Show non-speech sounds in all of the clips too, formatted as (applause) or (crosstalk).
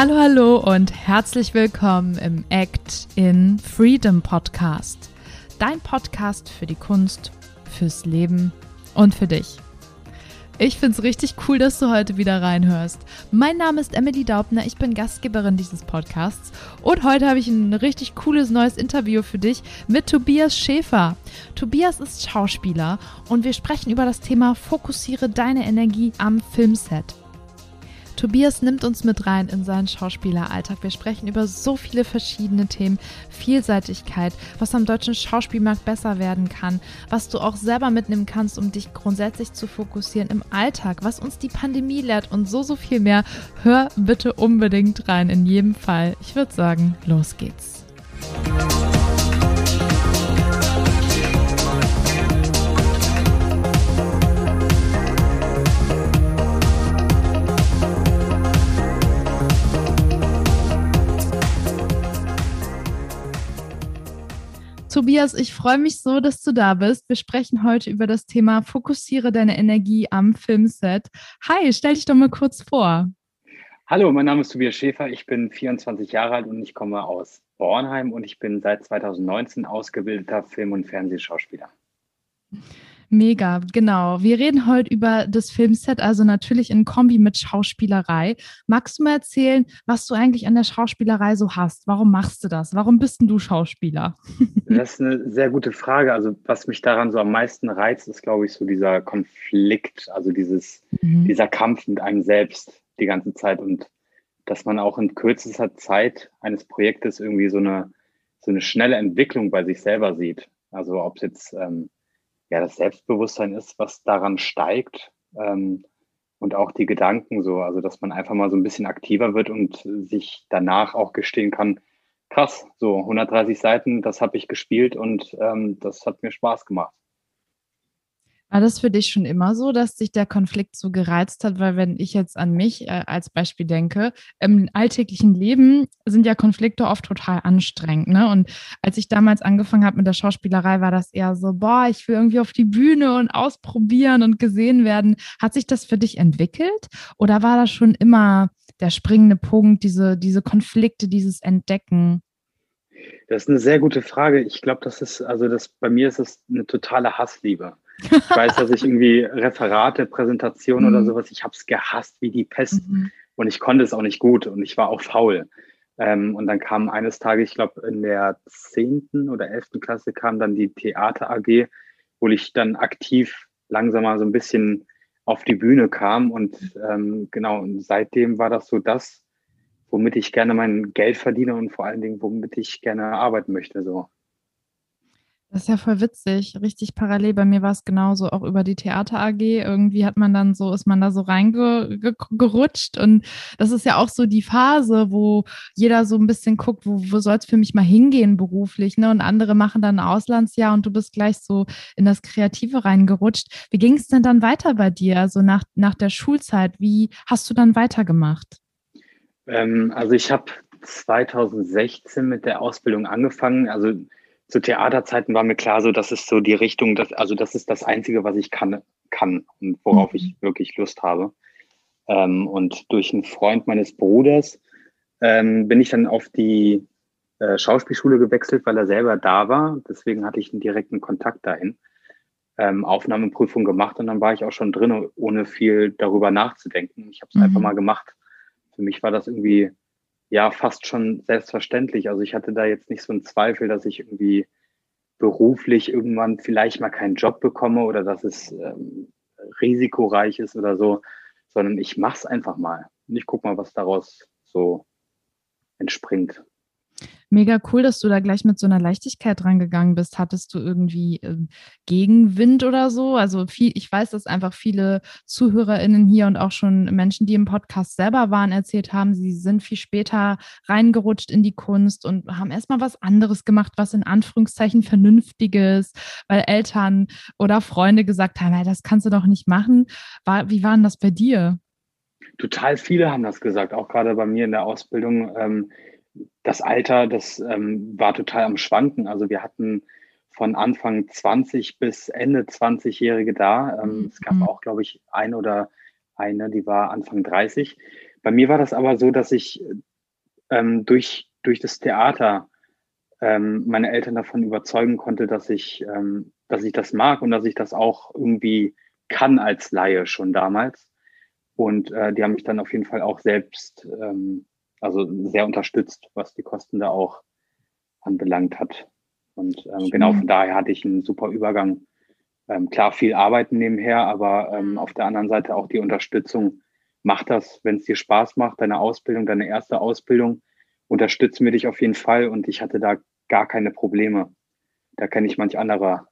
Hallo, hallo und herzlich willkommen im Act in Freedom Podcast. Dein Podcast für die Kunst, fürs Leben und für dich. Ich finde es richtig cool, dass du heute wieder reinhörst. Mein Name ist Emily Daubner, ich bin Gastgeberin dieses Podcasts und heute habe ich ein richtig cooles neues Interview für dich mit Tobias Schäfer. Tobias ist Schauspieler und wir sprechen über das Thema Fokussiere deine Energie am Filmset. Tobias nimmt uns mit rein in seinen Schauspieleralltag. Wir sprechen über so viele verschiedene Themen. Vielseitigkeit, was am deutschen Schauspielmarkt besser werden kann, was du auch selber mitnehmen kannst, um dich grundsätzlich zu fokussieren im Alltag, was uns die Pandemie lehrt und so, so viel mehr. Hör bitte unbedingt rein, in jedem Fall. Ich würde sagen, los geht's. Tobias, ich freue mich so, dass du da bist. Wir sprechen heute über das Thema Fokussiere deine Energie am Filmset. Hi, stell dich doch mal kurz vor. Hallo, mein Name ist Tobias Schäfer. Ich bin 24 Jahre alt und ich komme aus Bornheim und ich bin seit 2019 ausgebildeter Film- und Fernsehschauspieler. Mega, genau. Wir reden heute über das Filmset, also natürlich in Kombi mit Schauspielerei. Magst du mal erzählen, was du eigentlich an der Schauspielerei so hast? Warum machst du das? Warum bist denn du Schauspieler? (laughs) Das ist eine sehr gute Frage. Also was mich daran so am meisten reizt, ist, glaube ich, so dieser Konflikt, also dieses, mhm. dieser Kampf mit einem selbst die ganze Zeit und dass man auch in kürzester Zeit eines Projektes irgendwie so eine, so eine schnelle Entwicklung bei sich selber sieht. Also ob es jetzt ähm, ja, das Selbstbewusstsein ist, was daran steigt. Ähm, und auch die Gedanken so, also dass man einfach mal so ein bisschen aktiver wird und sich danach auch gestehen kann, krass, so 130 Seiten, das habe ich gespielt und ähm, das hat mir Spaß gemacht. War das für dich schon immer so, dass dich der Konflikt so gereizt hat? Weil wenn ich jetzt an mich äh, als Beispiel denke, im alltäglichen Leben sind ja Konflikte oft total anstrengend. Ne? Und als ich damals angefangen habe mit der Schauspielerei, war das eher so, boah, ich will irgendwie auf die Bühne und ausprobieren und gesehen werden. Hat sich das für dich entwickelt? Oder war das schon immer der springende Punkt, diese, diese Konflikte, dieses Entdecken? Das ist eine sehr gute Frage. Ich glaube, das ist, also das, bei mir ist es eine totale Hassliebe. (laughs) Ich weiß, dass ich irgendwie Referate, Präsentationen mhm. oder sowas, ich habe es gehasst wie die Pest mhm. und ich konnte es auch nicht gut und ich war auch faul. Ähm, und dann kam eines Tages, ich glaube in der zehnten oder elften Klasse kam dann die Theater AG, wo ich dann aktiv langsam mal so ein bisschen auf die Bühne kam und ähm, genau, und seitdem war das so das, womit ich gerne mein Geld verdiene und vor allen Dingen, womit ich gerne arbeiten möchte. So. Das ist ja voll witzig, richtig parallel. Bei mir war es genauso, auch über die Theater AG. Irgendwie hat man dann so, ist man da so reingerutscht. Und das ist ja auch so die Phase, wo jeder so ein bisschen guckt, wo, wo soll es für mich mal hingehen beruflich. Ne? Und andere machen dann ein Auslandsjahr und du bist gleich so in das Kreative reingerutscht. Wie ging es denn dann weiter bei dir? Also nach, nach der Schulzeit, wie hast du dann weitergemacht? Ähm, also ich habe 2016 mit der Ausbildung angefangen. Also zu Theaterzeiten war mir klar, so das ist so die Richtung, dass, also das ist das Einzige, was ich kann, kann und worauf mhm. ich wirklich Lust habe. Ähm, und durch einen Freund meines Bruders ähm, bin ich dann auf die äh, Schauspielschule gewechselt, weil er selber da war. Deswegen hatte ich einen direkten Kontakt dahin. Ähm, Aufnahmeprüfung gemacht und dann war ich auch schon drin, ohne viel darüber nachzudenken. Ich habe es mhm. einfach mal gemacht. Für mich war das irgendwie ja fast schon selbstverständlich. Also ich hatte da jetzt nicht so einen Zweifel, dass ich irgendwie beruflich irgendwann vielleicht mal keinen Job bekomme oder dass es ähm, risikoreich ist oder so, sondern ich mache es einfach mal und ich gucke mal, was daraus so entspringt. Mega cool, dass du da gleich mit so einer Leichtigkeit rangegangen bist. Hattest du irgendwie äh, Gegenwind oder so? Also viel, ich weiß, dass einfach viele ZuhörerInnen hier und auch schon Menschen, die im Podcast selber waren, erzählt haben, sie sind viel später reingerutscht in die Kunst und haben erstmal was anderes gemacht, was in Anführungszeichen Vernünftiges, weil Eltern oder Freunde gesagt haben, das kannst du doch nicht machen. War, wie war denn das bei dir? Total viele haben das gesagt, auch gerade bei mir in der Ausbildung. Ähm, das Alter, das ähm, war total am Schwanken. Also wir hatten von Anfang 20 bis Ende 20-Jährige da. Ähm, mhm. Es gab auch, glaube ich, eine oder eine, die war Anfang 30. Bei mir war das aber so, dass ich ähm, durch, durch das Theater ähm, meine Eltern davon überzeugen konnte, dass ich, ähm, dass ich das mag und dass ich das auch irgendwie kann als Laie schon damals. Und äh, die haben mich dann auf jeden Fall auch selbst, ähm, also sehr unterstützt, was die Kosten da auch anbelangt hat. Und ähm, genau von daher hatte ich einen super Übergang. Ähm, klar, viel arbeiten nebenher, aber ähm, auf der anderen Seite auch die Unterstützung. Mach das, wenn es dir Spaß macht, deine Ausbildung, deine erste Ausbildung, unterstützen wir dich auf jeden Fall. Und ich hatte da gar keine Probleme. Da kenne ich manch anderer.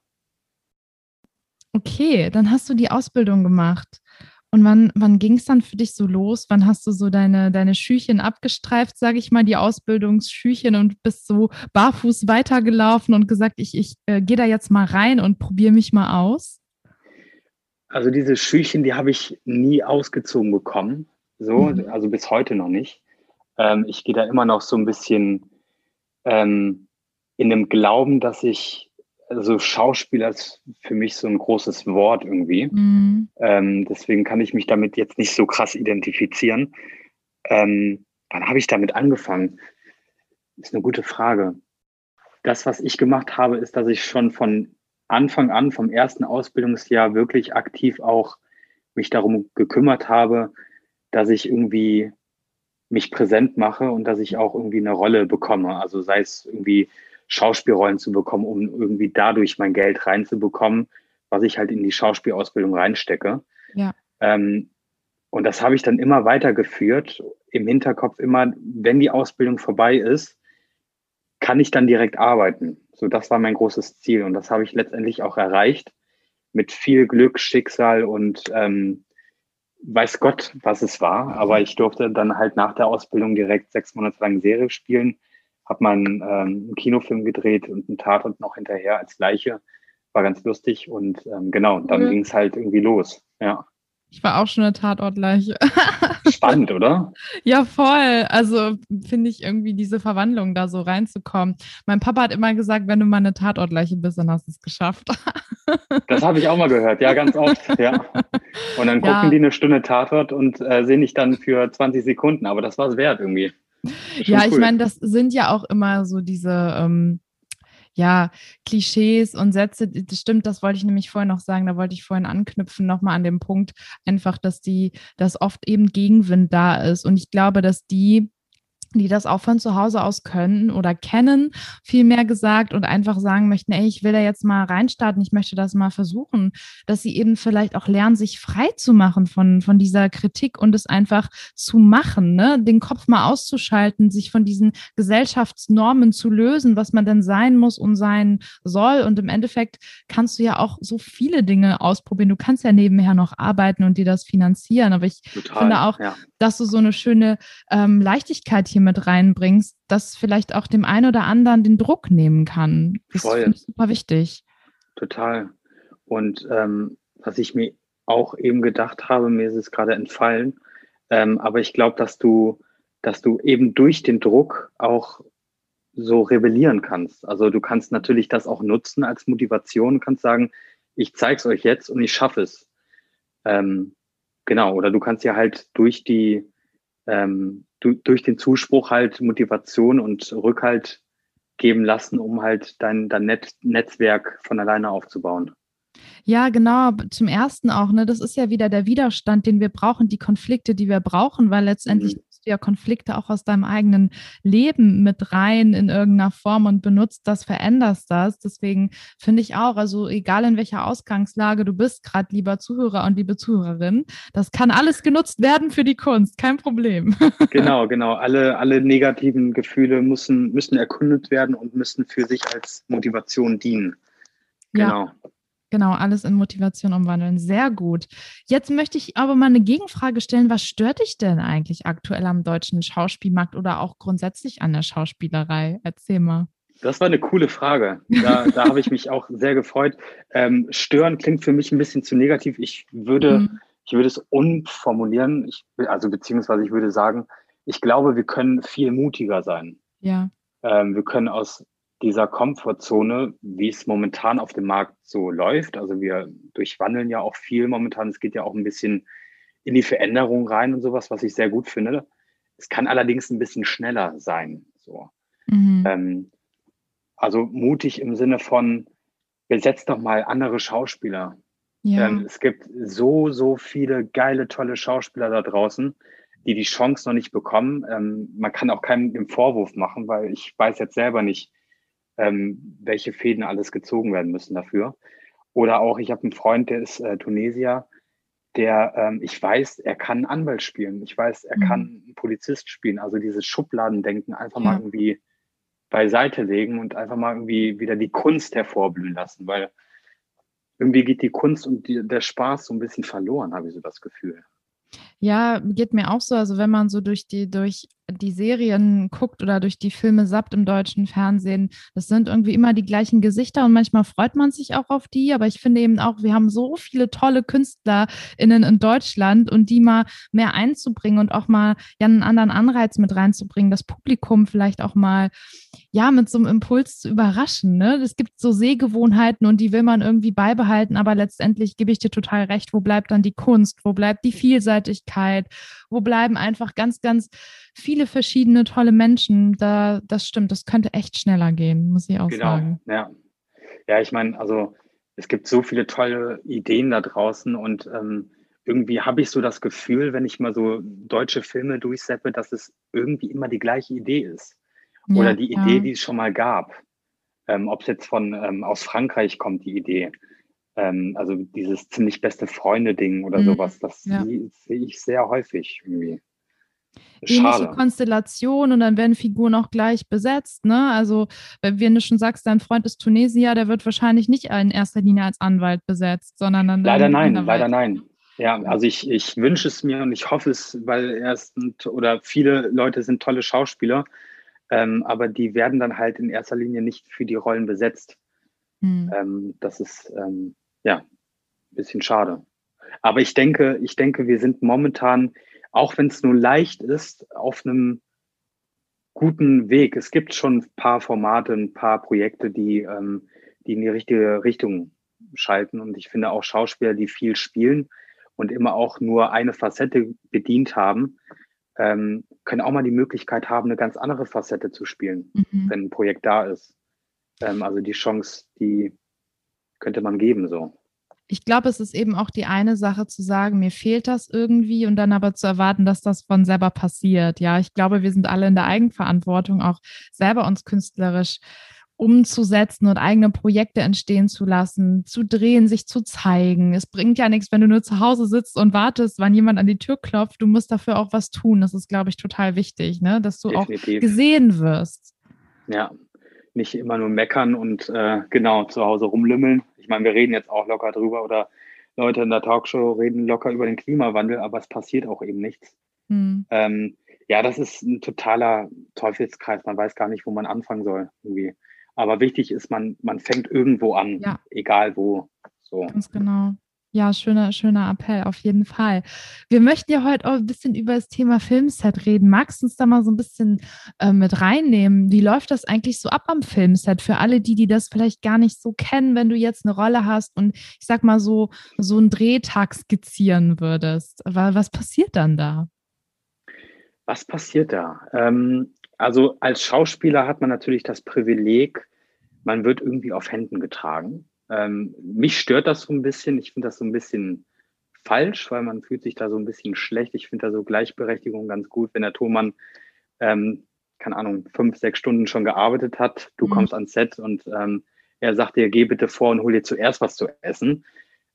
Okay, dann hast du die Ausbildung gemacht. Und wann, wann ging es dann für dich so los? Wann hast du so deine, deine Schüchen abgestreift, sage ich mal, die Ausbildungsschüchen und bist so barfuß weitergelaufen und gesagt, ich, ich äh, gehe da jetzt mal rein und probiere mich mal aus? Also diese Schüchen, die habe ich nie ausgezogen bekommen. So, mhm. also bis heute noch nicht. Ähm, ich gehe da immer noch so ein bisschen ähm, in dem Glauben, dass ich also Schauspieler ist für mich so ein großes Wort irgendwie. Mhm. Ähm, deswegen kann ich mich damit jetzt nicht so krass identifizieren. Ähm, wann habe ich damit angefangen? Ist eine gute Frage. Das, was ich gemacht habe, ist, dass ich schon von Anfang an, vom ersten Ausbildungsjahr wirklich aktiv auch mich darum gekümmert habe, dass ich irgendwie mich präsent mache und dass ich auch irgendwie eine Rolle bekomme. Also sei es irgendwie Schauspielrollen zu bekommen, um irgendwie dadurch mein Geld reinzubekommen, was ich halt in die Schauspielausbildung reinstecke. Ja. Ähm, und das habe ich dann immer weitergeführt, im Hinterkopf immer, wenn die Ausbildung vorbei ist, kann ich dann direkt arbeiten. So, das war mein großes Ziel und das habe ich letztendlich auch erreicht mit viel Glück, Schicksal und ähm, weiß Gott, was es war. Aber ich durfte dann halt nach der Ausbildung direkt sechs Monate lang Serie spielen habe mal einen, ähm, einen, Kinofilm gedreht und einen Tatort noch hinterher als gleiche. War ganz lustig und ähm, genau, dann mhm. ging es halt irgendwie los. Ja. Ich war auch schon eine Tatortleiche. (laughs) Spannend, oder? Ja, voll. Also finde ich irgendwie diese Verwandlung da so reinzukommen. Mein Papa hat immer gesagt, wenn du mal eine Tatortleiche bist, dann hast du es geschafft. (laughs) Das habe ich auch mal gehört, ja, ganz oft, ja. Und dann gucken ja. die eine Stunde Tatort und äh, sehen dich dann für 20 Sekunden, aber das war es wert irgendwie. Ja, cool. ich meine, das sind ja auch immer so diese ähm, ja, Klischees und Sätze. Das stimmt, das wollte ich nämlich vorhin noch sagen. Da wollte ich vorhin anknüpfen, nochmal an dem Punkt, einfach, dass die, dass oft eben Gegenwind da ist. Und ich glaube, dass die die das auch von zu Hause aus können oder kennen, vielmehr gesagt und einfach sagen möchten, ey, ich will da jetzt mal reinstarten, ich möchte das mal versuchen, dass sie eben vielleicht auch lernen, sich frei zu machen von, von dieser Kritik und es einfach zu machen, ne? den Kopf mal auszuschalten, sich von diesen Gesellschaftsnormen zu lösen, was man denn sein muss und sein soll. Und im Endeffekt kannst du ja auch so viele Dinge ausprobieren. Du kannst ja nebenher noch arbeiten und dir das finanzieren. Aber ich Total, finde auch, ja. Dass du so eine schöne ähm, Leichtigkeit hier mit reinbringst, das vielleicht auch dem einen oder anderen den Druck nehmen kann. Das Voll. ist super wichtig. Total. Und ähm, was ich mir auch eben gedacht habe, mir ist es gerade entfallen, ähm, aber ich glaube, dass du, dass du eben durch den Druck auch so rebellieren kannst. Also du kannst natürlich das auch nutzen als Motivation, kannst sagen, ich zeige es euch jetzt und ich schaffe es. Ähm, genau, oder du kannst ja halt durch die, ähm, du, durch den Zuspruch halt Motivation und Rückhalt geben lassen, um halt dein, dein Net Netzwerk von alleine aufzubauen. Ja, genau. Zum ersten auch, ne, das ist ja wieder der Widerstand, den wir brauchen, die Konflikte, die wir brauchen, weil letztendlich mhm. Du ja Konflikte auch aus deinem eigenen Leben mit rein in irgendeiner Form und benutzt das, veränderst das. Deswegen finde ich auch, also egal in welcher Ausgangslage du bist, gerade lieber Zuhörer und liebe Zuhörerin, das kann alles genutzt werden für die Kunst, kein Problem. (laughs) Genau, genau. Alle, alle negativen Gefühle müssen, müssen erkundet werden und müssen für sich als Motivation dienen. Genau. Ja. Genau, alles in Motivation umwandeln. Sehr gut. Jetzt möchte ich aber mal eine Gegenfrage stellen. Was stört dich denn eigentlich aktuell am deutschen Schauspielmarkt oder auch grundsätzlich an der Schauspielerei? Erzähl mal. Das war eine coole Frage. Da, da habe ich mich auch sehr gefreut. Ähm, stören klingt für mich ein bisschen zu negativ. Ich würde, mhm. ich würde es umformulieren. Ich, also beziehungsweise ich würde sagen, ich glaube, wir können viel mutiger sein. Ja. Ähm, wir können aus dieser Komfortzone, wie es momentan auf dem Markt so läuft. Also wir durchwandeln ja auch viel momentan. Es geht ja auch ein bisschen in die Veränderung rein und sowas, was ich sehr gut finde. es kann allerdings ein bisschen schneller sein. So. Mhm. Ähm, also mutig im Sinne von, besetzt doch mal andere Schauspieler. Ja. Ähm, es gibt so, so viele geile, tolle Schauspieler da draußen, die die Chance noch nicht bekommen. Ähm, man kann auch keinen den Vorwurf machen, weil ich weiß jetzt selber nicht, ähm, welche Fäden alles gezogen werden müssen dafür. Oder auch, ich habe einen Freund, der ist äh, Tunesier, der, ähm, ich weiß, er kann Anwalt spielen. Ich weiß, er mhm. kann Polizist spielen. Also dieses Schubladendenken einfach ja. mal irgendwie beiseite legen und einfach mal irgendwie wieder die Kunst hervorblühen lassen, weil irgendwie geht die Kunst und die, der Spaß so ein bisschen verloren, habe ich so das Gefühl. Ja, geht mir auch so. Also wenn man so durch die, durch die Serien guckt oder durch die Filme sappt im deutschen Fernsehen, das sind irgendwie immer die gleichen Gesichter und manchmal freut man sich auch auf die. Aber ich finde eben auch, wir haben so viele tolle KünstlerInnen in Deutschland und die mal mehr einzubringen und auch mal ja einen anderen Anreiz mit reinzubringen, das Publikum vielleicht auch mal ja mit so einem Impuls zu überraschen. Ne? Es gibt so Sehgewohnheiten und die will man irgendwie beibehalten, aber letztendlich gebe ich dir total recht, wo bleibt dann die Kunst, wo bleibt die Vielseitigkeit, wo bleiben einfach ganz, ganz viele verschiedene tolle Menschen. Da, das stimmt, das könnte echt schneller gehen, muss ich auch genau, sagen. Ja, ja ich meine, also es gibt so viele tolle Ideen da draußen und ähm, irgendwie habe ich so das Gefühl, wenn ich mal so deutsche Filme durchseppe, dass es irgendwie immer die gleiche Idee ist. Ja, Oder die Idee, ja. die es schon mal gab. Ähm, Ob es jetzt von ähm, aus Frankreich kommt, die Idee. Ähm, also dieses ziemlich beste Freunde-Ding oder mhm. sowas, das ja. sehe seh ich sehr häufig irgendwie. Ähnliche Konstellation und dann werden Figuren auch gleich besetzt. Ne? Also, wenn du schon sagst, dein Freund ist Tunesier, der wird wahrscheinlich nicht in erster Linie als Anwalt besetzt, sondern dann. Leider nein, leider nein. Ja, also ich, ich wünsche es mir und ich hoffe es, weil er ist oder viele Leute sind tolle Schauspieler, ähm, aber die werden dann halt in erster Linie nicht für die Rollen besetzt. Hm. Ähm, das ist ähm, ja ein bisschen schade. Aber ich denke, ich denke, wir sind momentan, auch wenn es nur leicht ist, auf einem guten Weg. Es gibt schon ein paar Formate, ein paar Projekte, die, ähm, die in die richtige Richtung schalten. Und ich finde auch Schauspieler, die viel spielen und immer auch nur eine Facette bedient haben, ähm, können auch mal die Möglichkeit haben, eine ganz andere Facette zu spielen, mhm. wenn ein Projekt da ist. Ähm, also die Chance, die könnte man geben so. Ich glaube, es ist eben auch die eine Sache zu sagen, mir fehlt das irgendwie und dann aber zu erwarten, dass das von selber passiert. Ja, ich glaube, wir sind alle in der Eigenverantwortung, auch selber uns künstlerisch umzusetzen und eigene Projekte entstehen zu lassen, zu drehen, sich zu zeigen. Es bringt ja nichts, wenn du nur zu Hause sitzt und wartest, wann jemand an die Tür klopft. Du musst dafür auch was tun. Das ist, glaube ich, total wichtig, ne? dass du Definitiv. auch gesehen wirst. Ja, nicht immer nur meckern und äh, genau zu Hause rumlümmeln. Ich meine, wir reden jetzt auch locker drüber oder Leute in der Talkshow reden locker über den Klimawandel, aber es passiert auch eben nichts. Hm. Ähm, ja, das ist ein totaler Teufelskreis. Man weiß gar nicht, wo man anfangen soll. Irgendwie. Aber wichtig ist, man, man fängt irgendwo an, ja. egal wo. So. Ganz genau. Ja, schöner, schöner Appell, auf jeden Fall. Wir möchten ja heute auch ein bisschen über das Thema Filmset reden. Magst du uns da mal so ein bisschen äh, mit reinnehmen? Wie läuft das eigentlich so ab am Filmset für alle die, die das vielleicht gar nicht so kennen, wenn du jetzt eine Rolle hast und ich sag mal so, so einen Drehtag skizzieren würdest? Was passiert dann da? Was passiert da? Ähm, also als Schauspieler hat man natürlich das Privileg, man wird irgendwie auf Händen getragen. Ähm, mich stört das so ein bisschen. Ich finde das so ein bisschen falsch, weil man fühlt sich da so ein bisschen schlecht. Ich finde da so Gleichberechtigung ganz gut, wenn der Thomann, ähm, keine Ahnung, fünf, sechs Stunden schon gearbeitet hat, du mhm. kommst ans Set und ähm, er sagt dir, geh bitte vor und hol dir zuerst was zu essen.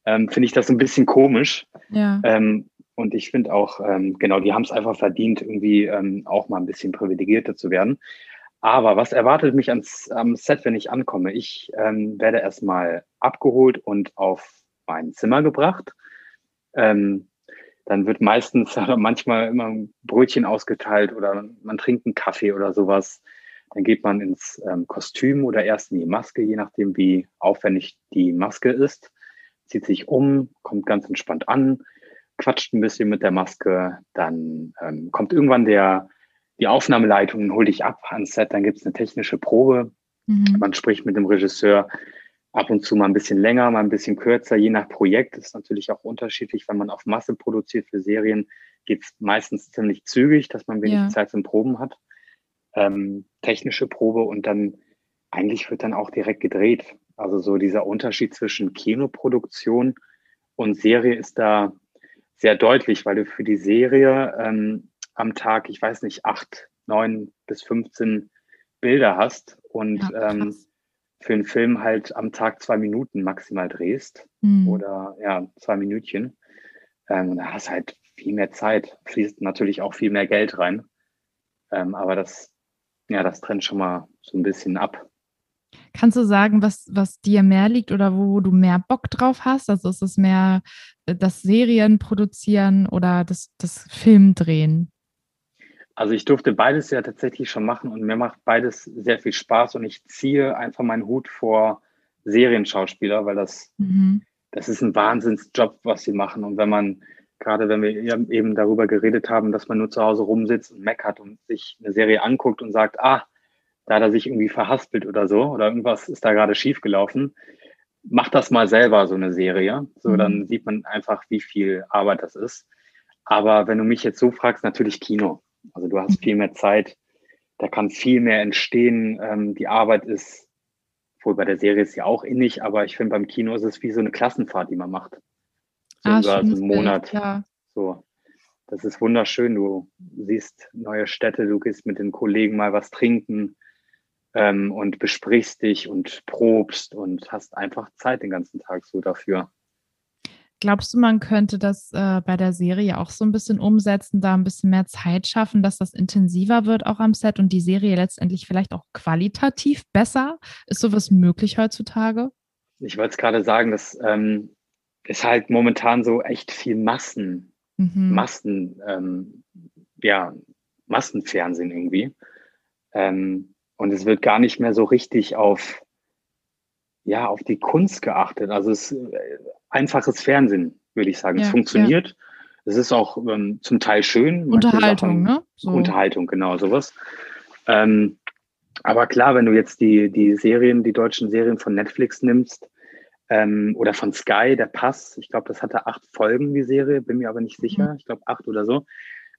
Ähm, finde ich das so ein bisschen komisch. Ja. Ähm, und ich finde auch, ähm, genau, die haben es einfach verdient, irgendwie ähm, auch mal ein bisschen privilegierter zu werden. Aber was erwartet mich ans, am Set, wenn ich ankomme? Ich ähm, werde erstmal abgeholt und auf mein Zimmer gebracht. Ähm, dann wird meistens (laughs) oder manchmal immer ein Brötchen ausgeteilt oder man trinkt einen Kaffee oder sowas. Dann geht man ins ähm, Kostüm oder erst in die Maske, je nachdem, wie aufwendig die Maske ist. Zieht sich um, kommt ganz entspannt an, quatscht ein bisschen mit der Maske, dann ähm, kommt irgendwann der, die Aufnahmeleitung, hol dich ab ans Set, dann gibt es eine technische Probe. Mhm. Man spricht mit dem Regisseur ab und zu mal ein bisschen länger, mal ein bisschen kürzer, je nach Projekt. Das ist natürlich auch unterschiedlich, wenn man auf Masse produziert für Serien, geht es meistens ziemlich zügig, dass man wenig ja. Zeit zum Proben hat. Ähm, technische Probe und dann eigentlich wird dann auch direkt gedreht. Also so dieser Unterschied zwischen Kinoproduktion und Serie ist da sehr deutlich, weil du für die Serie ähm, am Tag, ich weiß nicht, acht, neun bis 15 Bilder hast und ja, ähm, für einen Film halt am Tag zwei Minuten maximal drehst mhm. oder ja, zwei Minütchen. Ähm, und da hast halt viel mehr Zeit, fließt natürlich auch viel mehr Geld rein. Ähm, aber das, ja, das trennt schon mal so ein bisschen ab. Kannst du sagen, was, was dir mehr liegt oder wo du mehr Bock drauf hast? Also ist es mehr äh, das Serien produzieren oder das, das Film drehen? Also ich durfte beides ja tatsächlich schon machen und mir macht beides sehr viel Spaß und ich ziehe einfach meinen Hut vor Serienschauspieler, weil das, mhm. das ist ein Wahnsinnsjob, was sie machen. Und wenn man, gerade wenn wir eben darüber geredet haben, dass man nur zu Hause rumsitzt und meckert und sich eine Serie anguckt und sagt, ah, da hat er sich irgendwie verhaspelt oder so oder irgendwas ist da gerade schief gelaufen. Mach das mal selber, so eine Serie. So, mhm. dann sieht man einfach, wie viel Arbeit das ist. Aber wenn du mich jetzt so fragst, natürlich Kino. Also du hast viel mehr Zeit, da kann viel mehr entstehen. Ähm, die Arbeit ist, wohl bei der Serie ist ja auch innig, aber ich finde beim Kino ist es wie so eine Klassenfahrt, die man macht. So ah, über einen Monat. Bild, ja. So. Das ist wunderschön. Du siehst neue Städte, du gehst mit den Kollegen mal was trinken ähm, und besprichst dich und probst und hast einfach Zeit den ganzen Tag so dafür. Glaubst du, man könnte das äh, bei der Serie auch so ein bisschen umsetzen, da ein bisschen mehr Zeit schaffen, dass das intensiver wird auch am Set und die Serie letztendlich vielleicht auch qualitativ besser? Ist sowas möglich heutzutage? Ich wollte es gerade sagen, das ähm, ist halt momentan so echt viel Massen, mhm. Massen, ähm, ja, Massenfernsehen irgendwie. Ähm, und es wird gar nicht mehr so richtig auf, ja, auf die Kunst geachtet. Also es äh, einfaches Fernsehen, würde ich sagen. Ja, es funktioniert. Ja. Es ist auch ähm, zum Teil schön. Unterhaltung, ne? So. Unterhaltung, genau, sowas. Ähm, aber klar, wenn du jetzt die, die Serien, die deutschen Serien von Netflix nimmst ähm, oder von Sky, der Pass, ich glaube, das hatte acht Folgen, die Serie, bin mir aber nicht sicher, mhm. ich glaube acht oder so.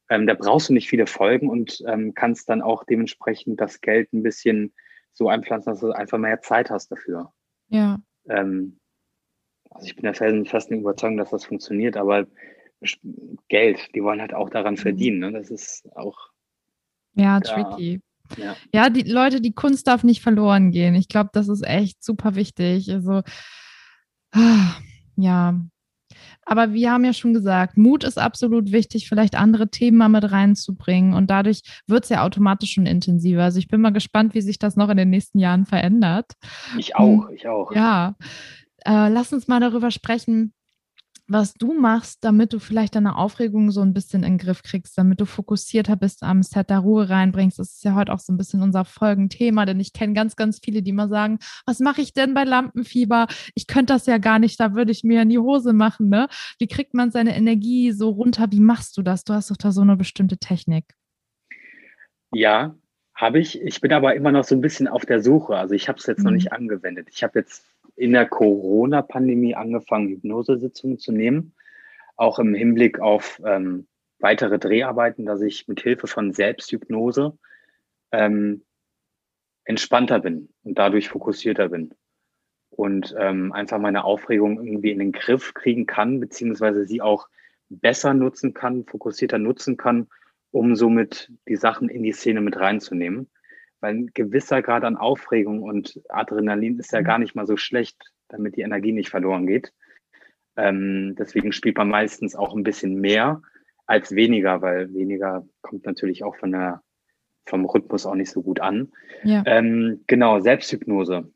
Ähm, da brauchst du nicht viele Folgen und ähm, kannst dann auch dementsprechend das Geld ein bisschen so einpflanzen, dass du einfach mehr Zeit hast dafür. Ja. Ähm, also ich bin der festen Überzeugung, dass das funktioniert, aber Geld, die wollen halt auch daran mhm. verdienen. Ne? Das ist auch. Ja, tricky. Ja. ja, die Leute, die Kunst darf nicht verloren gehen. Ich glaube, das ist echt super wichtig. Also, (sighs) ja, aber wir haben ja schon gesagt, Mut ist absolut wichtig, vielleicht andere Themen mal mit reinzubringen. Und dadurch wird es ja automatisch schon intensiver. Also ich bin mal gespannt, wie sich das noch in den nächsten Jahren verändert. Ich auch, ich auch. Ja. Äh, lass uns mal darüber sprechen, was du machst, damit du vielleicht deine Aufregung so ein bisschen in den Griff kriegst, damit du fokussierter bist am Set, da Ruhe reinbringst. Das ist ja heute auch so ein bisschen unser Folgenthema, denn ich kenne ganz, ganz viele, die mal sagen, was mache ich denn bei Lampenfieber? Ich könnte das ja gar nicht, da würde ich mir in die Hose machen. Ne? Wie kriegt man seine Energie so runter? Wie machst du das? Du hast doch da so eine bestimmte Technik. Ja, habe ich. Ich bin aber immer noch so ein bisschen auf der Suche. Also ich habe es jetzt mhm. noch nicht angewendet. Ich habe jetzt in der Corona-Pandemie angefangen, Hypnosesitzungen zu nehmen, auch im Hinblick auf ähm, weitere Dreharbeiten, dass ich mit Hilfe von Selbsthypnose ähm, entspannter bin und dadurch fokussierter bin und ähm, einfach meine Aufregung irgendwie in den Griff kriegen kann, beziehungsweise sie auch besser nutzen kann, fokussierter nutzen kann, um somit die Sachen in die Szene mit reinzunehmen weil ein gewisser Grad an Aufregung und Adrenalin ist ja mhm. gar nicht mal so schlecht, damit die Energie nicht verloren geht. Ähm, deswegen spielt man meistens auch ein bisschen mehr als weniger, weil weniger kommt natürlich auch von der, vom Rhythmus auch nicht so gut an. Ja. Ähm, genau, Selbsthypnose.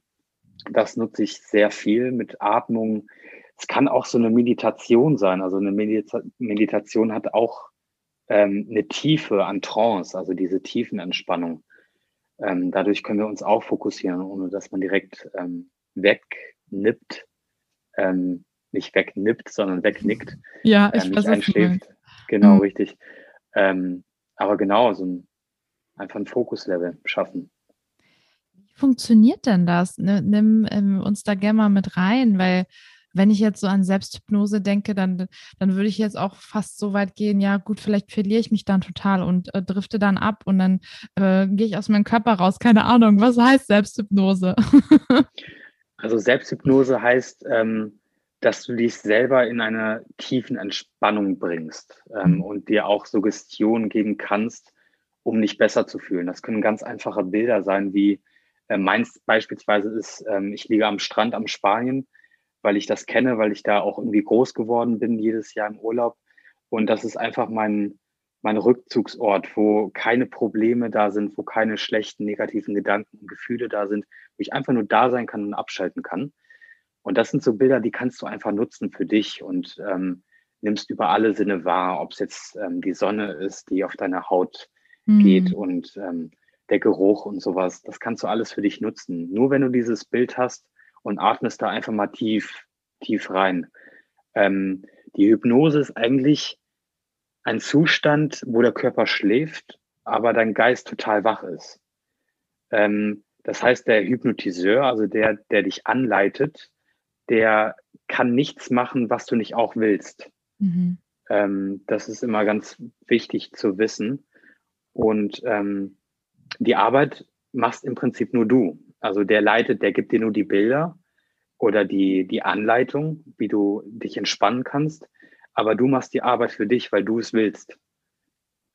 Das nutze ich sehr viel mit Atmung. Es kann auch so eine Meditation sein. Also eine Medita Meditation hat auch ähm, eine Tiefe an Trance, also diese Tiefenentspannung. Ähm, dadurch können wir uns auch fokussieren, ohne dass man direkt ähm, wegnippt, ähm, nicht wegnippt, sondern wegnickt. Ja, ich äh, nicht weiß, einschläft. Genau, mhm. richtig. Ähm, aber genau, so ein, einfach ein Fokuslevel schaffen. Wie funktioniert denn das? Nimm ähm, uns da gerne mal mit rein, weil wenn ich jetzt so an Selbsthypnose denke, dann, dann würde ich jetzt auch fast so weit gehen, ja gut, vielleicht verliere ich mich dann total und äh, drifte dann ab und dann äh, gehe ich aus meinem Körper raus. Keine Ahnung, was heißt Selbsthypnose? (laughs) also Selbsthypnose heißt, ähm, dass du dich selber in eine tiefen Entspannung bringst ähm, mhm. und dir auch Suggestionen geben kannst, um dich besser zu fühlen. Das können ganz einfache Bilder sein, wie äh, meins beispielsweise ist, ähm, ich liege am Strand am Spanien, weil ich das kenne, weil ich da auch irgendwie groß geworden bin, jedes Jahr im Urlaub. Und das ist einfach mein, mein Rückzugsort, wo keine Probleme da sind, wo keine schlechten, negativen Gedanken und Gefühle da sind, wo ich einfach nur da sein kann und abschalten kann. Und das sind so Bilder, die kannst du einfach nutzen für dich und ähm, nimmst über alle Sinne wahr, ob es jetzt ähm, die Sonne ist, die auf deine Haut mhm. geht und ähm, der Geruch und sowas. Das kannst du alles für dich nutzen. Nur wenn du dieses Bild hast und atmest da einfach mal tief, tief rein. Ähm, die Hypnose ist eigentlich ein Zustand, wo der Körper schläft, aber dein Geist total wach ist. Ähm, das heißt, der Hypnotiseur, also der, der dich anleitet, der kann nichts machen, was du nicht auch willst. Mhm. Ähm, das ist immer ganz wichtig zu wissen. Und ähm, die Arbeit machst im Prinzip nur du. Also der leitet, der gibt dir nur die Bilder oder die, die Anleitung, wie du dich entspannen kannst. Aber du machst die Arbeit für dich, weil du es willst.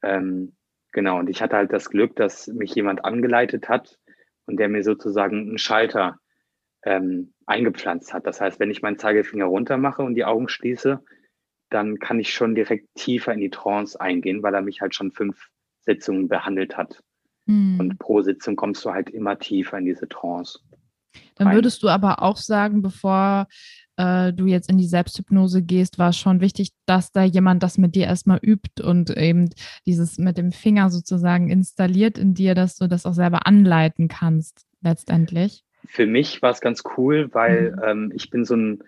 Ähm, genau. Und ich hatte halt das Glück, dass mich jemand angeleitet hat und der mir sozusagen einen Schalter ähm, eingepflanzt hat. Das heißt, wenn ich meinen Zeigefinger runter mache und die Augen schließe, dann kann ich schon direkt tiefer in die Trance eingehen, weil er mich halt schon fünf Sitzungen behandelt hat. Mhm. Und pro Sitzung kommst du halt immer tiefer in diese Trance. Dann würdest du aber auch sagen, bevor äh, du jetzt in die Selbsthypnose gehst, war es schon wichtig, dass da jemand das mit dir erstmal übt und eben dieses mit dem Finger sozusagen installiert in dir, dass du das auch selber anleiten kannst, letztendlich. Für mich war es ganz cool, weil mhm. ähm, ich bin so ein,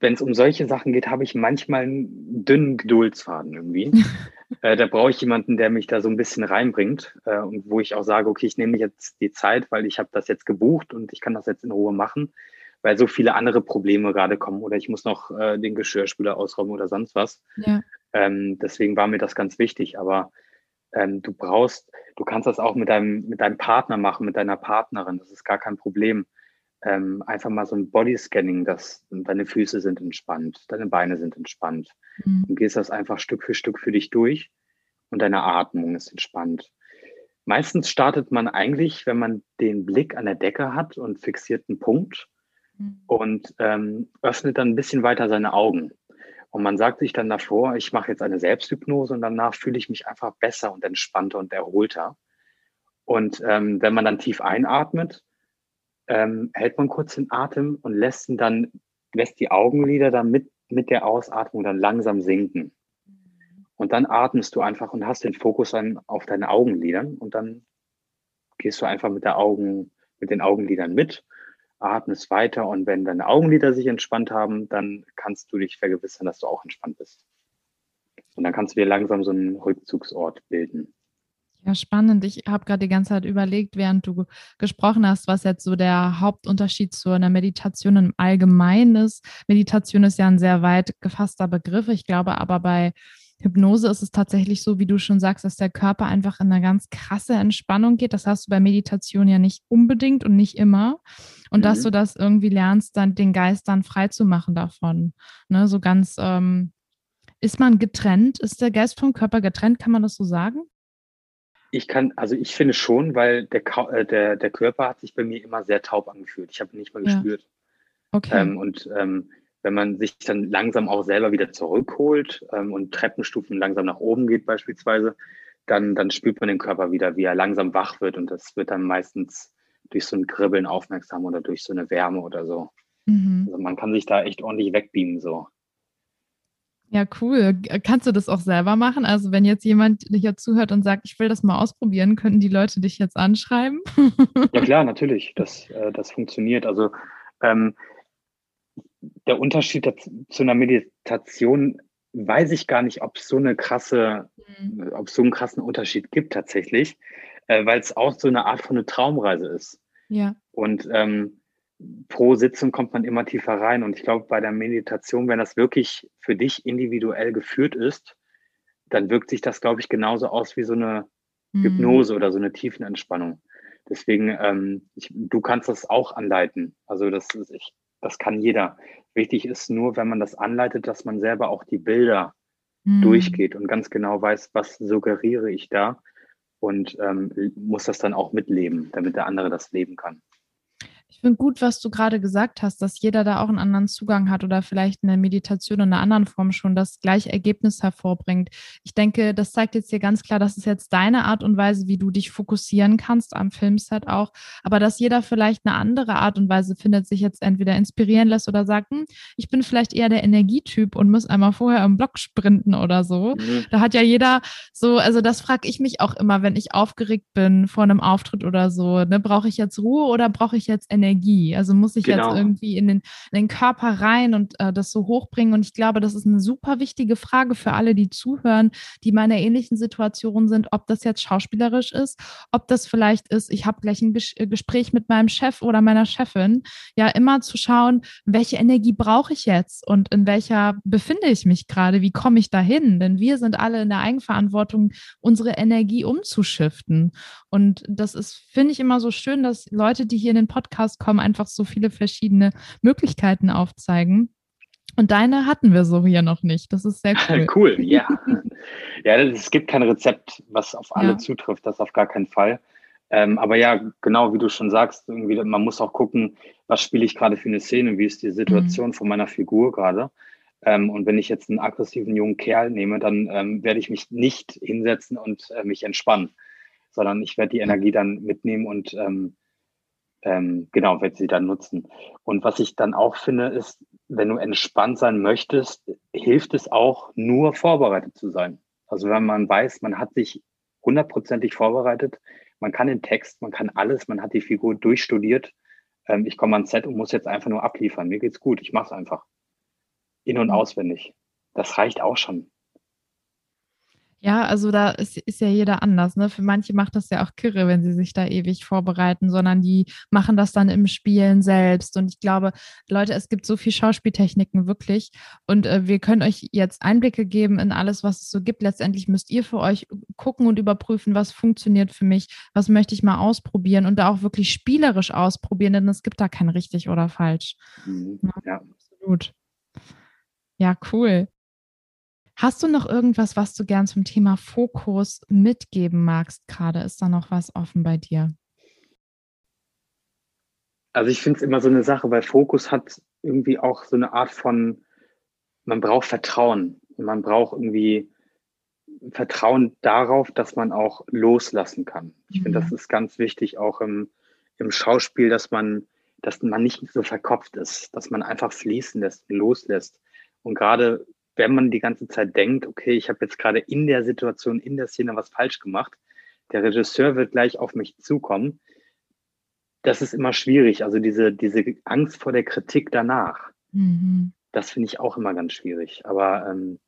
wenn es um solche Sachen geht, habe ich manchmal einen dünnen Geduldsfaden irgendwie. (laughs) äh, da brauche ich jemanden, der mich da so ein bisschen reinbringt äh, und wo ich auch sage, okay, ich nehme jetzt die Zeit, weil ich habe das jetzt gebucht und ich kann das jetzt in Ruhe machen, weil so viele andere Probleme gerade kommen oder ich muss noch äh, den Geschirrspüler ausräumen oder sonst was. Ja. Ähm, deswegen war mir das ganz wichtig. Aber ähm, du brauchst, du kannst das auch mit deinem, mit deinem Partner machen, mit deiner Partnerin. Das ist gar kein Problem. Ähm, einfach mal so ein Bodyscanning, dass deine Füße sind entspannt, deine Beine sind entspannt. Mhm. Du gehst das einfach Stück für Stück für dich durch und deine Atmung ist entspannt. Meistens startet man eigentlich, wenn man den Blick an der Decke hat und fixiert einen Punkt mhm. und ähm, öffnet dann ein bisschen weiter seine Augen. Und man sagt sich dann davor, ich mache jetzt eine Selbsthypnose und danach fühle ich mich einfach besser und entspannter und erholter. Und ähm, wenn man dann tief einatmet, ähm, hält man kurz den Atem und lässt ihn dann, lässt die Augenlider dann mit, mit der Ausatmung dann langsam sinken. Und dann atmest du einfach und hast den Fokus an, auf deine Augenlidern und dann gehst du einfach mit der Augen, mit den Augenlidern mit atmest weiter und wenn deine Augenlider sich entspannt haben, dann kannst du dich vergewissern, dass du auch entspannt bist. Und dann kannst du dir langsam so einen Rückzugsort bilden. Ja, spannend. Ich habe gerade die ganze Zeit überlegt, während du gesprochen hast, was jetzt so der Hauptunterschied zu einer Meditation im Allgemeinen ist. Meditation ist ja ein sehr weit gefasster Begriff. Ich glaube aber bei Hypnose ist es tatsächlich so, wie du schon sagst, dass der Körper einfach in eine ganz krasse Entspannung geht. Das hast du bei Meditation ja nicht unbedingt und nicht immer. Und mhm. dass du das irgendwie lernst, dann den Geist dann frei zu machen davon. Ne, so ganz, ähm, ist man getrennt? Ist der Geist vom Körper getrennt? Kann man das so sagen? Ich kann, also ich finde schon, weil der, äh, der, der Körper hat sich bei mir immer sehr taub angefühlt. Ich habe ihn nicht mal ja. gespürt. Okay. Ähm, und ähm, wenn man sich dann langsam auch selber wieder zurückholt ähm, und Treppenstufen langsam nach oben geht beispielsweise, dann, dann spürt man den Körper wieder, wie er langsam wach wird und das wird dann meistens durch so ein Kribbeln aufmerksam oder durch so eine Wärme oder so. Mhm. Also man kann sich da echt ordentlich wegbeamen so. Ja, cool. Kannst du das auch selber machen? Also wenn jetzt jemand dich jetzt zuhört und sagt, ich will das mal ausprobieren, könnten die Leute dich jetzt anschreiben? ja klar, (laughs) natürlich. Das, äh, das funktioniert. Also ähm, der Unterschied zu einer Meditation weiß ich gar nicht, ob es so eine krasse, mhm. ob es so einen krassen Unterschied gibt tatsächlich, äh, weil es auch so eine Art von eine Traumreise ist. Ja. Und ähm, pro Sitzung kommt man immer tiefer rein. Und ich glaube, bei der Meditation, wenn das wirklich für dich individuell geführt ist, dann wirkt sich das, glaube ich, genauso aus wie so eine mhm. Hypnose oder so eine Tiefenentspannung. Deswegen, ähm, ich, du kannst das auch anleiten. Also das, ist, ich, das kann jeder. Wichtig ist nur, wenn man das anleitet, dass man selber auch die Bilder mhm. durchgeht und ganz genau weiß, was suggeriere ich da und ähm, muss das dann auch mitleben, damit der andere das leben kann. Ich finde gut, was du gerade gesagt hast, dass jeder da auch einen anderen Zugang hat oder vielleicht eine Meditation in einer anderen Form schon das gleiche Ergebnis hervorbringt. Ich denke, das zeigt jetzt hier ganz klar, das ist jetzt deine Art und Weise, wie du dich fokussieren kannst am Filmset auch, aber dass jeder vielleicht eine andere Art und Weise findet, sich jetzt entweder inspirieren lässt oder sagt, hm, ich bin vielleicht eher der Energietyp und muss einmal vorher im Block sprinten oder so. Mhm. Da hat ja jeder so, also das frage ich mich auch immer, wenn ich aufgeregt bin vor einem Auftritt oder so, ne, brauche ich jetzt Ruhe oder brauche ich jetzt Energie? Energie. Also muss ich genau. jetzt irgendwie in den, in den, Körper rein und äh, das so hochbringen. Und ich glaube, das ist eine super wichtige Frage für alle, die zuhören, die in einer ähnlichen Situation sind, ob das jetzt schauspielerisch ist, ob das vielleicht ist, ich habe gleich ein Ges äh, Gespräch mit meinem Chef oder meiner Chefin. Ja, immer zu schauen, welche Energie brauche ich jetzt und in welcher befinde ich mich gerade, wie komme ich dahin? Denn wir sind alle in der Eigenverantwortung, unsere Energie umzuschiften. Und das ist, finde ich, immer so schön, dass Leute, die hier in den Podcast Podcast kommen, einfach so viele verschiedene Möglichkeiten aufzeigen. Und deine hatten wir so hier noch nicht. Das ist sehr cool. (laughs) cool, ja. (laughs) ja, es gibt kein Rezept, was auf alle ja. zutrifft, das auf gar keinen Fall. Ähm, aber ja, genau wie du schon sagst, irgendwie, man muss auch gucken, was spiele ich gerade für eine Szene, wie ist die Situation mhm. von meiner Figur gerade. Ähm, und wenn ich jetzt einen aggressiven jungen Kerl nehme, dann ähm, werde ich mich nicht hinsetzen und äh, mich entspannen, sondern ich werde die Energie dann mitnehmen und ähm, ähm, genau, wird sie dann nutzen. Und was ich dann auch finde, ist, wenn du entspannt sein möchtest, hilft es auch, nur vorbereitet zu sein. Also wenn man weiß, man hat sich hundertprozentig vorbereitet, man kann den Text, man kann alles, man hat die Figur durchstudiert. Ähm, ich komme ans Set und muss jetzt einfach nur abliefern. Mir geht's gut, ich mache es einfach. In- und mhm. auswendig. Das reicht auch schon. Ja, also da ist, ist ja jeder anders. Ne? Für manche macht das ja auch kirre, wenn sie sich da ewig vorbereiten, sondern die machen das dann im Spielen selbst. Und ich glaube, Leute, es gibt so viel Schauspieltechniken wirklich. Und äh, wir können euch jetzt Einblicke geben in alles, was es so gibt. Letztendlich müsst ihr für euch gucken und überprüfen, was funktioniert für mich, was möchte ich mal ausprobieren und da auch wirklich spielerisch ausprobieren, denn es gibt da kein richtig oder falsch. Mhm. Ja, ja, absolut. Ja, cool. Hast du noch irgendwas, was du gern zum Thema Fokus mitgeben magst gerade? Ist da noch was offen bei dir? Also ich finde es immer so eine Sache, weil Fokus hat irgendwie auch so eine Art von, man braucht Vertrauen. Man braucht irgendwie Vertrauen darauf, dass man auch loslassen kann. Ich mhm. finde, das ist ganz wichtig, auch im, im Schauspiel, dass man, dass man nicht so verkopft ist, dass man einfach fließen lässt, loslässt. Und gerade wenn man die ganze Zeit denkt, okay, ich habe jetzt gerade in der Situation, in der Szene was falsch gemacht, der Regisseur wird gleich auf mich zukommen, das ist immer schwierig. Also diese, diese Angst vor der Kritik danach, mhm. das finde ich auch immer ganz schwierig. Aber ähm,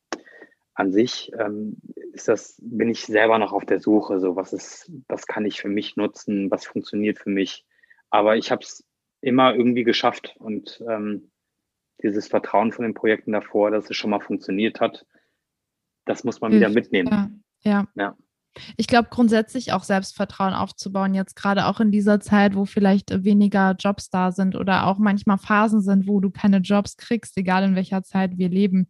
an sich ähm, ist das, bin ich selber noch auf der Suche, so was ist, was kann ich für mich nutzen, was funktioniert für mich. Aber ich habe es immer irgendwie geschafft und ähm, dieses Vertrauen von den Projekten davor, dass es schon mal funktioniert hat, das muss man wieder mitnehmen. Ja, ja. ja. Ich glaube, grundsätzlich auch Selbstvertrauen aufzubauen, jetzt gerade auch in dieser Zeit, wo vielleicht weniger Jobs da sind oder auch manchmal Phasen sind, wo du keine Jobs kriegst, egal in welcher Zeit wir leben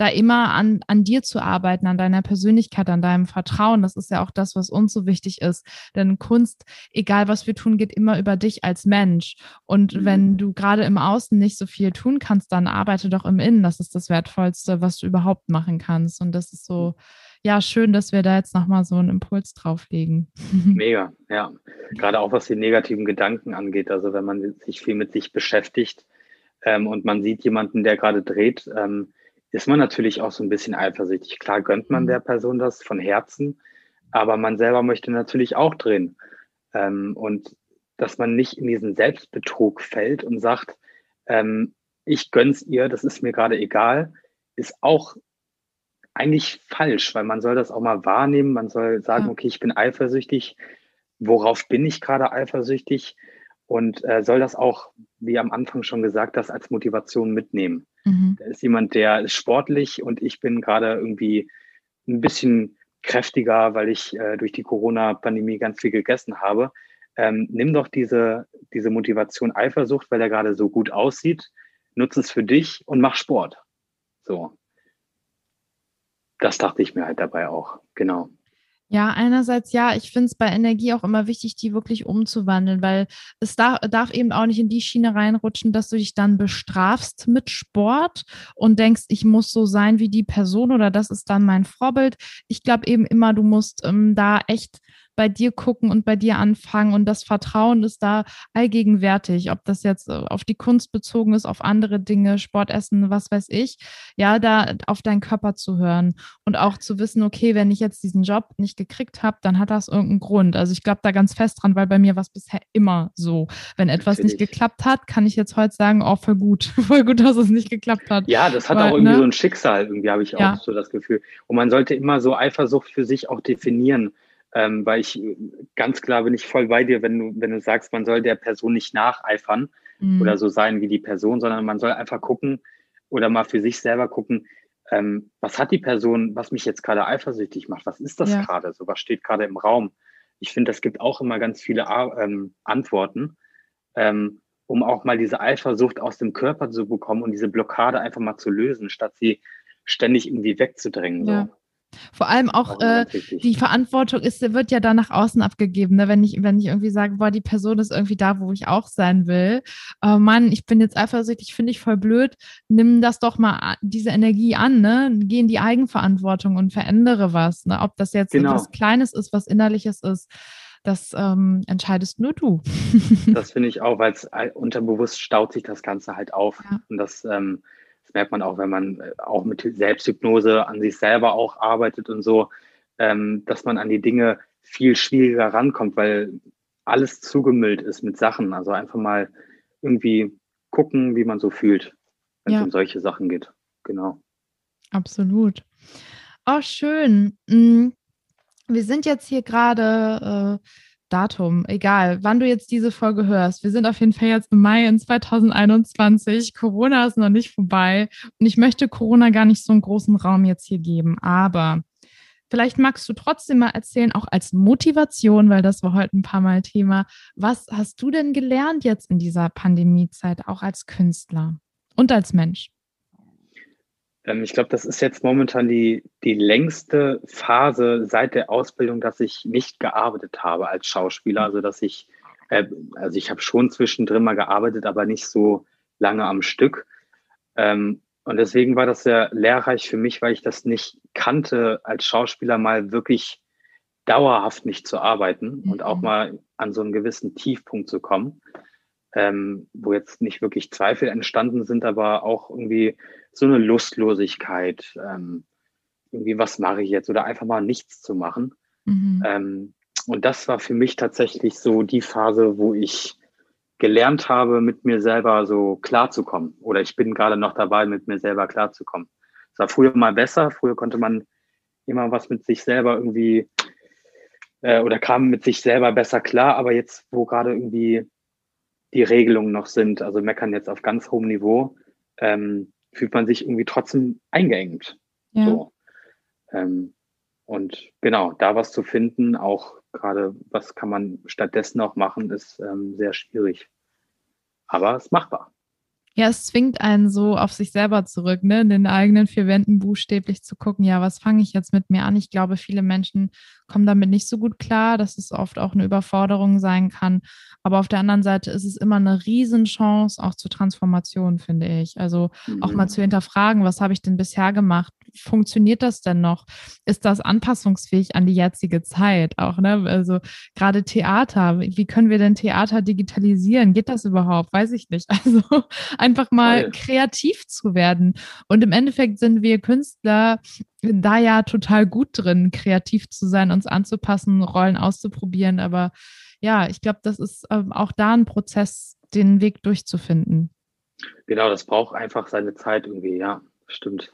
da immer an, an dir zu arbeiten, an deiner Persönlichkeit, an deinem Vertrauen. Das ist ja auch das, was uns so wichtig ist. Denn Kunst, egal was wir tun, geht immer über dich als Mensch. Und mhm. wenn du gerade im Außen nicht so viel tun kannst, dann arbeite doch im Innen. Das ist das Wertvollste, was du überhaupt machen kannst. Und das ist so, ja, schön, dass wir da jetzt nochmal so einen Impuls drauflegen. (laughs) Mega, ja. Gerade auch was die negativen Gedanken angeht. Also wenn man sich viel mit sich beschäftigt ähm, und man sieht jemanden, der gerade dreht, ähm, ist man natürlich auch so ein bisschen eifersüchtig. Klar gönnt man mhm. der Person das von Herzen, aber man selber möchte natürlich auch drehen. Ähm, und dass man nicht in diesen Selbstbetrug fällt und sagt, ähm, ich gönn's ihr, das ist mir gerade egal, ist auch eigentlich falsch, weil man soll das auch mal wahrnehmen. Man soll sagen, okay, ich bin eifersüchtig. Worauf bin ich gerade eifersüchtig? und äh, soll das auch, wie am Anfang schon gesagt, das als Motivation mitnehmen. Mhm. Da ist jemand, der ist sportlich und ich bin gerade irgendwie ein bisschen kräftiger, weil ich äh, durch die Corona-Pandemie ganz viel gegessen habe. Ähm, nimm doch diese, diese Motivation Eifersucht, weil er gerade so gut aussieht, nutze es für dich und mach Sport. So. Das dachte ich mir halt dabei auch. Genau. Ja, einerseits ja, ich finde es bei Energie auch immer wichtig, die wirklich umzuwandeln, weil es darf, darf eben auch nicht in die Schiene reinrutschen, dass du dich dann bestrafst mit Sport und denkst, ich muss so sein wie die Person oder das ist dann mein Vorbild. Ich glaube eben immer, du musst ähm, da echt bei dir gucken und bei dir anfangen. Und das Vertrauen ist da allgegenwärtig, ob das jetzt äh, auf die Kunst bezogen ist, auf andere Dinge, Sportessen, was weiß ich. Ja, da auf deinen Körper zu hören und auch zu wissen, okay, wenn ich jetzt diesen Job nicht gekriegt habe, dann hat das irgendeinen Grund. Also ich glaube da ganz fest dran, weil bei mir war es bisher immer so. Wenn etwas Natürlich. nicht geklappt hat, kann ich jetzt heute sagen, oh, voll gut, (laughs) voll gut, dass es nicht geklappt hat. Ja, das hat weil, auch irgendwie ne? so ein Schicksal, irgendwie habe ich auch ja. so das Gefühl. Und man sollte immer so Eifersucht für sich auch definieren. Ähm, weil ich ganz klar bin ich voll bei dir, wenn du, wenn du sagst, man soll der Person nicht nacheifern mhm. oder so sein wie die Person, sondern man soll einfach gucken oder mal für sich selber gucken, ähm, was hat die Person, was mich jetzt gerade eifersüchtig macht? Was ist das ja. gerade? So was steht gerade im Raum? Ich finde, das gibt auch immer ganz viele ähm, Antworten, ähm, um auch mal diese Eifersucht aus dem Körper zu bekommen und diese Blockade einfach mal zu lösen, statt sie ständig irgendwie wegzudrängen. Ja. So. Vor allem auch äh, die Verantwortung ist, wird ja dann nach außen abgegeben. Ne? Wenn, ich, wenn ich irgendwie sage, boah, die Person ist irgendwie da, wo ich auch sein will. Oh Mann, ich bin jetzt eifersüchtig, finde ich voll blöd. Nimm das doch mal, diese Energie an, ne? Geh in die Eigenverantwortung und verändere was. Ne? Ob das jetzt genau. etwas Kleines ist, was Innerliches ist, das ähm, entscheidest nur du. (laughs) das finde ich auch, weil es unterbewusst staut sich das Ganze halt auf. Ja. Und das ähm, das merkt man auch, wenn man äh, auch mit Selbsthypnose an sich selber auch arbeitet und so, ähm, dass man an die Dinge viel schwieriger rankommt, weil alles zugemüllt ist mit Sachen. Also einfach mal irgendwie gucken, wie man so fühlt, wenn ja. es um solche Sachen geht. Genau. Absolut. Oh, schön. Mm, wir sind jetzt hier gerade äh, Datum, egal, wann du jetzt diese Folge hörst. Wir sind auf jeden Fall jetzt im Mai in 2021. Corona ist noch nicht vorbei und ich möchte Corona gar nicht so einen großen Raum jetzt hier geben. Aber vielleicht magst du trotzdem mal erzählen, auch als Motivation, weil das war heute ein paar Mal Thema. Was hast du denn gelernt jetzt in dieser Pandemiezeit, auch als Künstler und als Mensch? Ähm, ich glaube, das ist jetzt momentan die, die längste Phase seit der Ausbildung, dass ich nicht gearbeitet habe als Schauspieler. Also, dass ich, äh, also ich habe schon zwischendrin mal gearbeitet, aber nicht so lange am Stück. Ähm, und deswegen war das sehr lehrreich für mich, weil ich das nicht kannte, als Schauspieler mal wirklich dauerhaft nicht zu arbeiten mhm. und auch mhm. mal an so einen gewissen Tiefpunkt zu kommen ähm, wo jetzt nicht wirklich Zweifel entstanden sind, aber auch irgendwie so eine Lustlosigkeit, ähm, irgendwie was mache ich jetzt oder einfach mal nichts zu machen. Mhm. Ähm, und das war für mich tatsächlich so die Phase, wo ich gelernt habe, mit mir selber so klarzukommen. Oder ich bin gerade noch dabei, mit mir selber klarzukommen. Es war früher mal besser. Früher konnte man immer was mit sich selber irgendwie äh, oder kam mit sich selber besser klar. Aber jetzt, wo gerade irgendwie die Regelungen noch sind, also meckern jetzt auf ganz hohem Niveau, ähm, fühlt man sich irgendwie trotzdem eingeengt. Ja. So. Ähm, und genau, da was zu finden, auch gerade, was kann man stattdessen auch machen, ist ähm, sehr schwierig. Aber es ist machbar. Ja, es zwingt einen so auf sich selber zurück, ne? in den eigenen vier Wänden buchstäblich zu gucken, ja, was fange ich jetzt mit mir an? Ich glaube, viele Menschen kommen damit nicht so gut klar, dass es oft auch eine Überforderung sein kann. Aber auf der anderen Seite ist es immer eine Riesenchance auch zur Transformation, finde ich. Also mhm. auch mal mhm. zu hinterfragen, was habe ich denn bisher gemacht? Funktioniert das denn noch? Ist das anpassungsfähig an die jetzige Zeit auch? Ne? Also gerade Theater, wie können wir denn Theater digitalisieren? Geht das überhaupt? Weiß ich nicht. (laughs) Also einfach mal Voll. kreativ zu werden. Und im Endeffekt sind wir Künstler da ja total gut drin, kreativ zu sein, uns anzupassen, Rollen auszuprobieren. Aber ja, ich glaube, das ist ähm, auch da ein Prozess, den Weg durchzufinden. Genau, das braucht einfach seine Zeit irgendwie, ja, stimmt.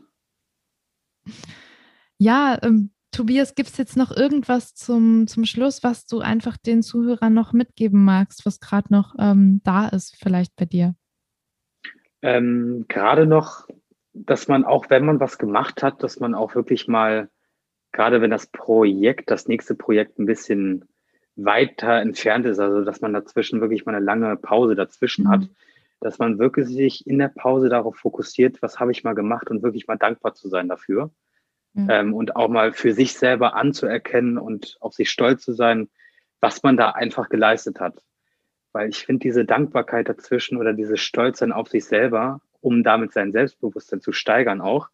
Ja, ähm, Tobias, gibt es jetzt noch irgendwas zum, zum Schluss, was du einfach den Zuhörern noch mitgeben magst, was gerade noch ähm, da ist, vielleicht bei dir? Ähm, gerade noch, dass man auch, wenn man was gemacht hat, dass man auch wirklich mal, gerade wenn das Projekt, das nächste Projekt ein bisschen weiter entfernt ist, also dass man dazwischen wirklich mal eine lange Pause dazwischen mhm. hat, dass man wirklich sich in der Pause darauf fokussiert, was habe ich mal gemacht und wirklich mal dankbar zu sein dafür. Mhm. Ähm, und auch mal für sich selber anzuerkennen und auf sich stolz zu sein, was man da einfach geleistet hat. Weil ich finde diese Dankbarkeit dazwischen oder dieses Stolzsein auf sich selber, um damit sein Selbstbewusstsein zu steigern auch,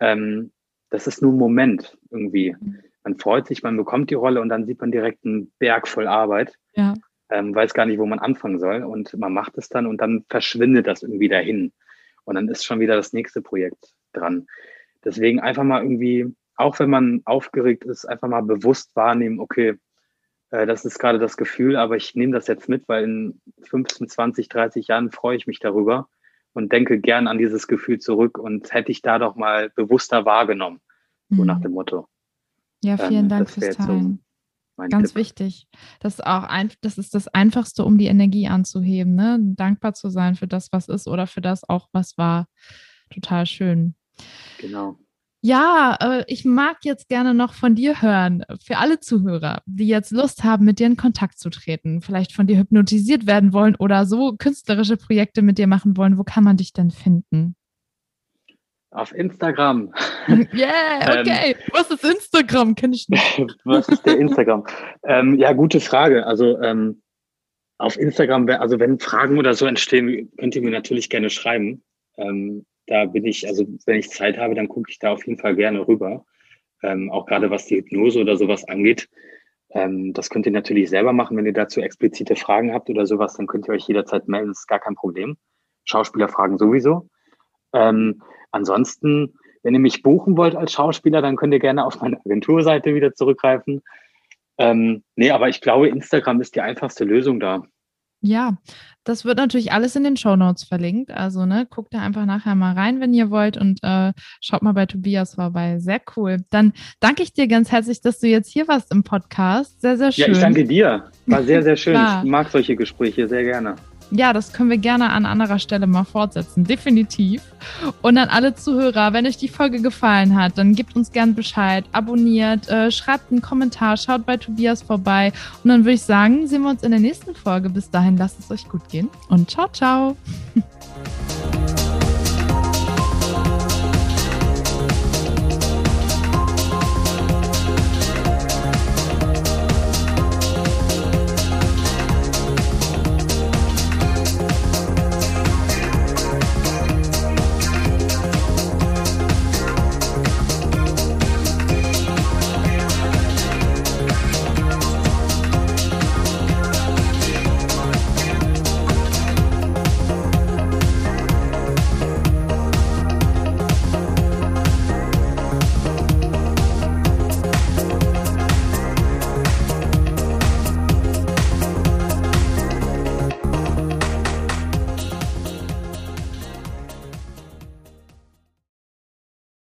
ähm, das ist nur ein Moment irgendwie. Mhm. Man freut sich, man bekommt die Rolle und dann sieht man direkt einen Berg voll Arbeit. Ja ähm, weiß gar nicht, wo man anfangen soll. Und man macht es dann und dann verschwindet das irgendwie dahin. Und dann ist schon wieder das nächste Projekt dran. Deswegen einfach mal irgendwie, auch wenn man aufgeregt ist, einfach mal bewusst wahrnehmen, okay, äh, das ist gerade das Gefühl, aber ich nehme das jetzt mit, weil in 15, 20, 30 Jahren freue ich mich darüber und denke gern an dieses Gefühl zurück und hätte ich da doch mal bewusster wahrgenommen, so mhm. nach dem Motto. Ja, vielen ähm, Dank fürs Teilen. Mein Ganz Tipp. wichtig. Das ist auch ein, das ist das Einfachste, um die Energie anzuheben, ne? Dankbar zu sein für das, was ist oder für das auch, was war. Total schön. Genau. Ja, äh, ich mag jetzt gerne noch von dir hören, für alle Zuhörer, die jetzt Lust haben, mit dir in Kontakt zu treten, vielleicht von dir hypnotisiert werden wollen oder so künstlerische Projekte mit dir machen wollen. Wo kann man dich denn finden? Auf Instagram. (laughs) Yeah, okay. Ähm, was ist Instagram? Kenn ich nicht. (laughs) was ist der Instagram? ähm, ja, gute Frage. Also ähm, auf Instagram, also wenn Fragen oder so entstehen, könnt ihr mir natürlich gerne schreiben. Ähm, da bin ich, also wenn ich Zeit habe, dann gucke ich da auf jeden Fall gerne rüber. Ähm, auch gerade was die Hypnose oder sowas angeht. Ähm, das könnt ihr natürlich selber machen. Wenn ihr dazu explizite Fragen habt oder sowas, dann könnt ihr euch jederzeit melden. Das ist gar kein Problem. Schauspielerfragen sowieso. Ähm, ansonsten, wenn ihr mich buchen wollt als Schauspieler, dann könnt ihr gerne auf meine Agenturseite wieder zurückgreifen. Ähm, nee, aber ich glaube, Instagram ist die einfachste Lösung da. Ja, das wird natürlich alles in den Show Notes verlinkt. Also, ne, guckt da einfach nachher mal rein, wenn ihr wollt und äh, schaut mal bei Tobias vorbei. Sehr cool. Dann danke ich dir ganz herzlich, dass du jetzt hier warst im Podcast. Sehr, sehr schön. Ja, ich danke dir. War sehr, sehr (laughs) schön. ich mag solche Gespräche sehr gerne ja, das können wir gerne an anderer Stelle mal fortsetzen, definitiv. Und an alle Zuhörer, wenn euch die Folge gefallen hat, dann gebt uns gern Bescheid, abonniert, äh, schreibt einen Kommentar, schaut bei Tobias vorbei. Und dann würde ich sagen, sehen wir uns in der nächsten Folge. Bis dahin, lasst es euch gut gehen und ciao, ciao. (laughs)